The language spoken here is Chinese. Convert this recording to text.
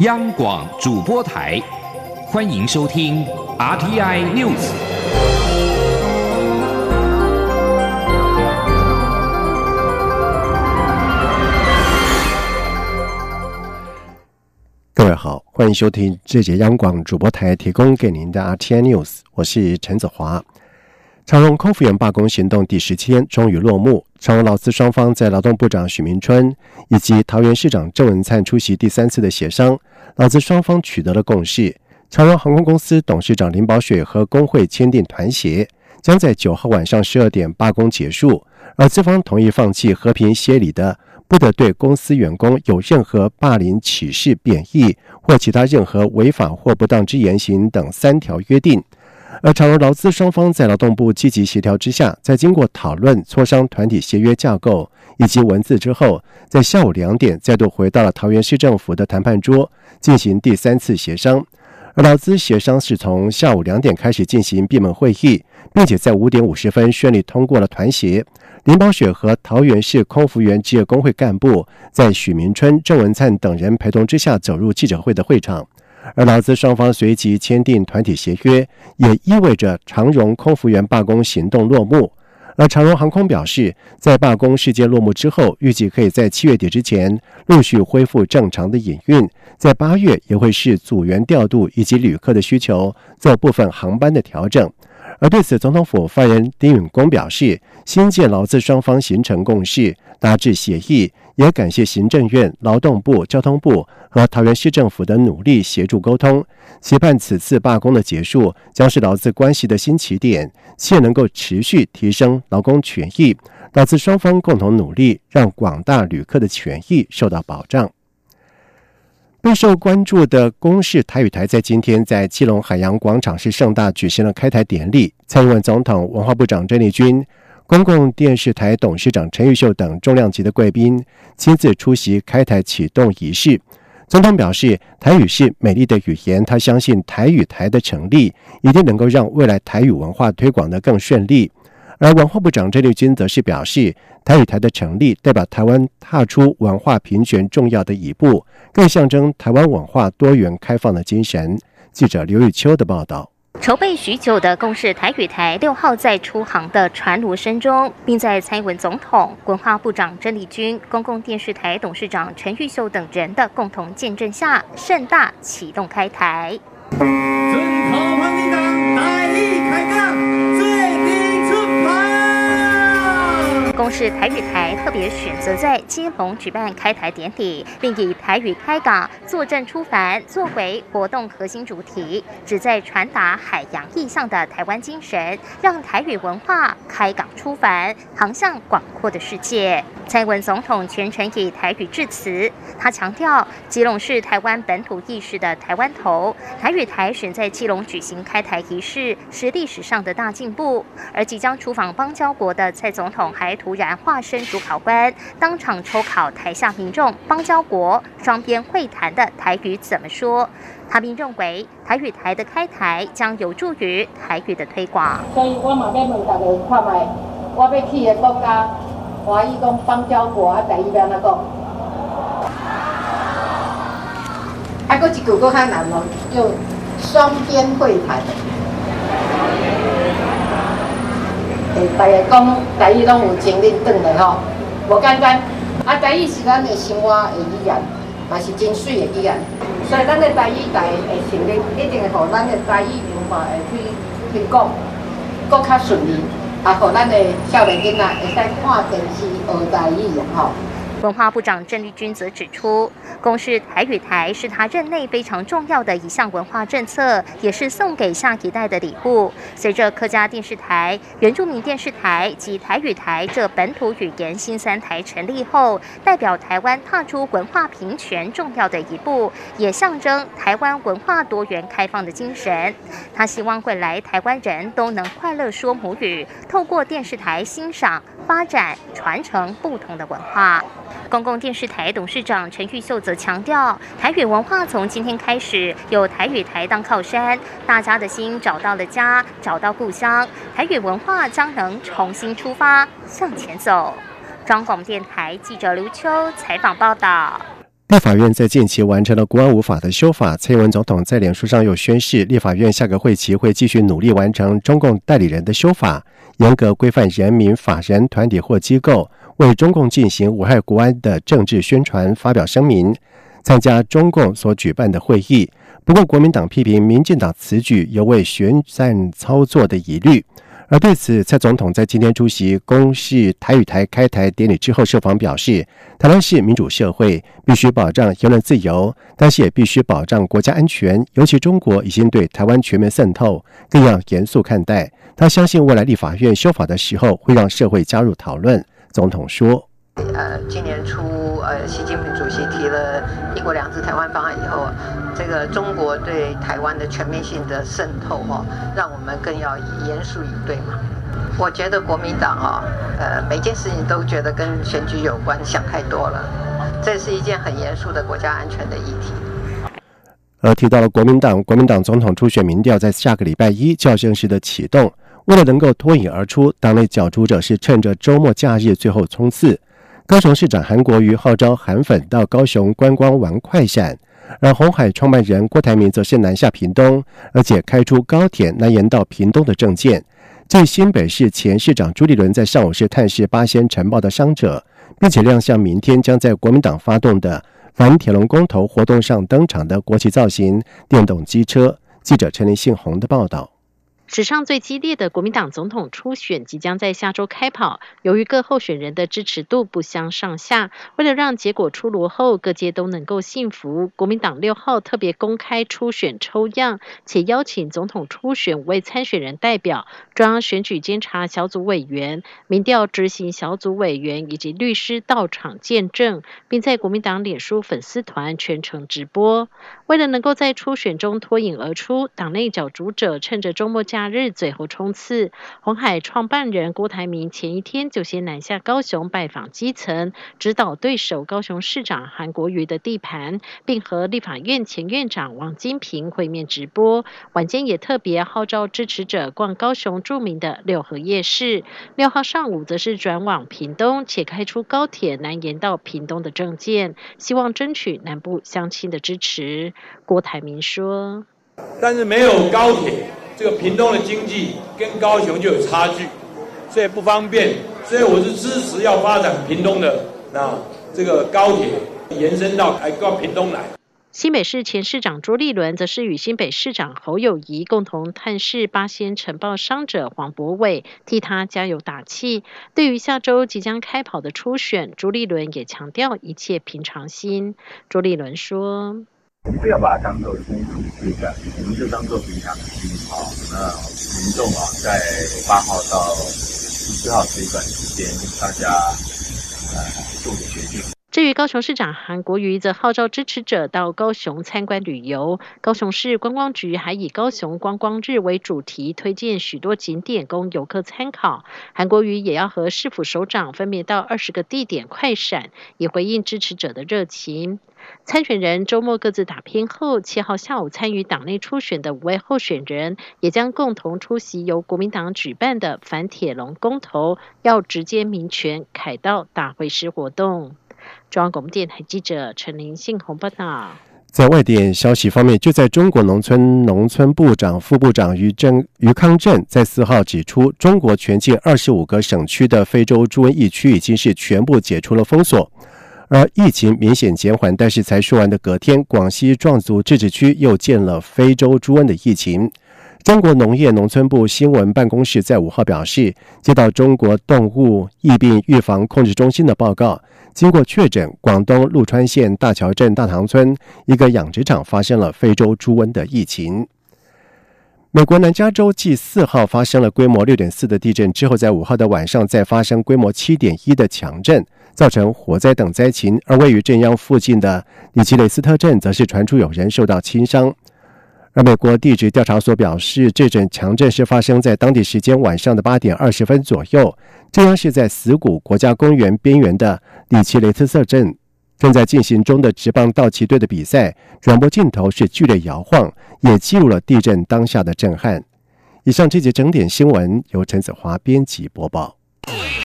央广主播台，欢迎收听 RTI News。各位好，欢迎收听这节央广主播台提供给您的 RTI News，我是陈子华。长荣空服员罢工行动第十天终于落幕。长荣劳资双方在劳动部长许明春以及桃园市长郑文灿出席第三次的协商，劳资双方取得了共识。长荣航空公司董事长林宝水和工会签订团协，将在九号晚上十二点罢工结束。而资方同意放弃和平协理的不得对公司员工有任何霸凌、歧视、贬义或其他任何违法或不当之言行等三条约定。而长荣劳资双方在劳动部积极协调之下，在经过讨论、磋商团体协约架构以及文字之后，在下午两点再度回到了桃园市政府的谈判桌，进行第三次协商。而劳资协商是从下午两点开始进行闭门会议，并且在五点五十分顺利通过了团协。林宝雪和桃园市空服员职业工会干部在许明春、郑文灿等人陪同之下走入记者会的会场。而劳资双方随即签订团体协约，也意味着长荣空服员罢工行动落幕。而长荣航空表示，在罢工事件落幕之后，预计可以在七月底之前陆续恢复正常的营运，在八月也会视组员调度以及旅客的需求做部分航班的调整。而对此，总统府发言人丁允恭表示，新建劳资双方形成共识，达致协议。也感谢行政院、劳动部、交通部和桃园市政府的努力协助沟通，期盼此次罢工的结束将是劳资关系的新起点，且能够持续提升劳工权益，劳资双方共同努力，让广大旅客的权益受到保障。备受关注的公视台语台在今天在基隆海洋广场是盛大举行了开台典礼，蔡英文总统、文化部长郑丽君。公共电视台董事长陈玉秀等重量级的贵宾亲自出席开台启动仪式。总统表示，台语是美丽的语言，他相信台语台的成立一定能够让未来台语文化推广得更顺利。而文化部长郑丽君则是表示，台语台的成立代表台湾踏出文化平权重要的一步，更象征台湾文化多元开放的精神。记者刘玉秋的报道。筹备许久的公视台语台六号在出航的船锣声中，并在蔡英文总统、文化部长郑丽君、公共电视台董事长陈玉秀等人的共同见证下，盛大启动开台。公视台语台特别选择在基隆举办开台典礼，并以台语开港、坐镇出帆作为活动核心主题，旨在传达海洋意象的台湾精神，让台语文化开港出帆，航向广阔的世界。蔡文总统全程以台语致辞，他强调基隆是台湾本土意识的台湾头，台语台选在基隆举行开台仪式是历史上的大进步。而即将出访邦交国的蔡总统还图突然化身主考官，当场抽考台下民众邦交国双边会谈的台语怎么说。他并认为台语台的开台将有助于台语的推广。所以我嘛要问大家看卖，我要去的国家。华裔讲邦交国啊，第一要安怎讲？还佫一句佫较难咯，叫双边会谈。诶，大家讲台语拢有精力转来吼，无简单。啊，台语是咱的生活的语言，也是真水的语言。所以咱的台语台会成立，一定会互咱的台语文化会去去讲，搁较顺利。啊，互，咱的少年囡仔会使看电视学台语吼。文化部长郑丽君则指出，公视台语台是他任内非常重要的一项文化政策，也是送给下一代的礼物。随着客家电视台、原住民电视台及台语台这本土语言新三台成立后，代表台湾踏出文化平权重要的一步，也象征台湾文化多元开放的精神。他希望未来台湾人都能快乐说母语，透过电视台欣赏、发展、传承不同的文化。公共电视台董事长陈玉秀则强调，台语文化从今天开始有台语台当靠山，大家的心找到了家，找到故乡，台语文化将能重新出发向前走。中广电台记者刘秋采访报道。立法院在近期完成了国安无法的修法，蔡英文总统在脸书上又宣示，立法院下个会期会继续努力完成中共代理人的修法，严格规范人民、法人、团体或机构为中共进行危害国安的政治宣传、发表声明、参加中共所举办的会议。不过，国民党批评民进党此举有为宣战操作的疑虑。而对此，蔡总统在今天出席公示台与台开台典礼之后受访表示，台湾是民主社会，必须保障言论自由，但是也必须保障国家安全。尤其中国已经对台湾全面渗透，更要严肃看待。他相信未来立法院修法的时候，会让社会加入讨论。总统说。呃，今年初，呃，习近平主席提了一国两制台湾方案以后，这个中国对台湾的全面性的渗透，哈，让我们更要严肃以对嘛。我觉得国民党啊，呃，每件事情都觉得跟选举有关，想太多了。这是一件很严肃的国家安全的议题。而提到了国民党，国民党总统初选民调在下个礼拜一较正式的启动，为了能够脱颖而出，党内角逐者是趁着周末假日最后冲刺。高雄市长韩国瑜号召韩粉到高雄观光玩快闪，而红海创办人郭台铭则是南下屏东，而且开出高铁南延到屏东的证件。最新北市前市长朱立伦在上午是探视八仙城堡的伤者，并且亮相明天将在国民党发动的反铁龙公投活动上登场的国旗造型电动机车。记者陈林信宏的报道。史上最激烈的国民党总统初选即将在下周开跑，由于各候选人的支持度不相上下，为了让结果出炉后各界都能够信服，国民党六号特别公开初选抽样，且邀请总统初选为参选人代表、中央选举监察小组委员、民调执行小组委员以及律师到场见证，并在国民党脸书粉丝团全程直播。为了能够在初选中脱颖而出，党内角逐者趁着周末假。假日最后冲刺，红海创办人郭台铭前一天就先南下高雄拜访基层，指导对手高雄市长韩国瑜的地盘，并和立法院前院长王金平会面直播。晚间也特别号召支持者逛高雄著名的六合夜市。六号上午则是转往屏东，且开出高铁南延到屏东的证件，希望争取南部乡亲的支持。郭台铭说：“但是没有高铁。”这个屏东的经济跟高雄就有差距，所以不方便，所以我是支持要发展屏东的那这个高铁延伸到来到屏东来。新北市前市长朱立伦则是与新北市长侯友谊共同探视八仙城报伤者黄博伟，替他加油打气。对于下周即将开跑的初选，朱立伦也强调一切平常心。朱立伦说。我们不要把它当做冲突对战，我们就当做平常心好。那民众啊，在八号到十四号这一段时间，大家呃做个决定。至于高雄市长韩国瑜，则号召支持者到高雄参观旅游。高雄市观光局还以高雄观光日为主题，推荐许多景点供游客参考。韩国瑜也要和市府首长分别到二十个地点快闪，以回应支持者的热情。参选人周末各自打拼后，七号下午参与党内初选的五位候选人，也将共同出席由国民党举办的反铁笼公投要直接民权凯道大会师活动。中央广播电台记者陈林信宏报道。在外电消息方面，就在中国农村农村部长、副部长于正于康正在四号指出，中国全境二十五个省区的非洲猪瘟疫区已经是全部解除了封锁。而疫情明显减缓，但是才说完的隔天，广西壮族自治区又见了非洲猪瘟的疫情。中国农业农村部新闻办公室在五号表示，接到中国动物疫病预防控制中心的报告，经过确诊，广东陆川县大桥镇大塘村一个养殖场发生了非洲猪瘟的疫情。美国南加州继四号发生了规模六点四的地震之后，在五号的晚上再发生规模七点一的强震。造成火灾等灾情，而位于镇央附近的里奇雷斯特镇则是传出有人受到轻伤。而美国地质调查所表示，这阵强震是发生在当地时间晚上的八点二十分左右。这样是在死谷国家公园边缘的里奇雷斯特镇正在进行中的职棒道奇队的比赛，转播镜头是剧烈摇晃，也记录了地震当下的震撼。以上这节整点新闻由陈子华编辑播报。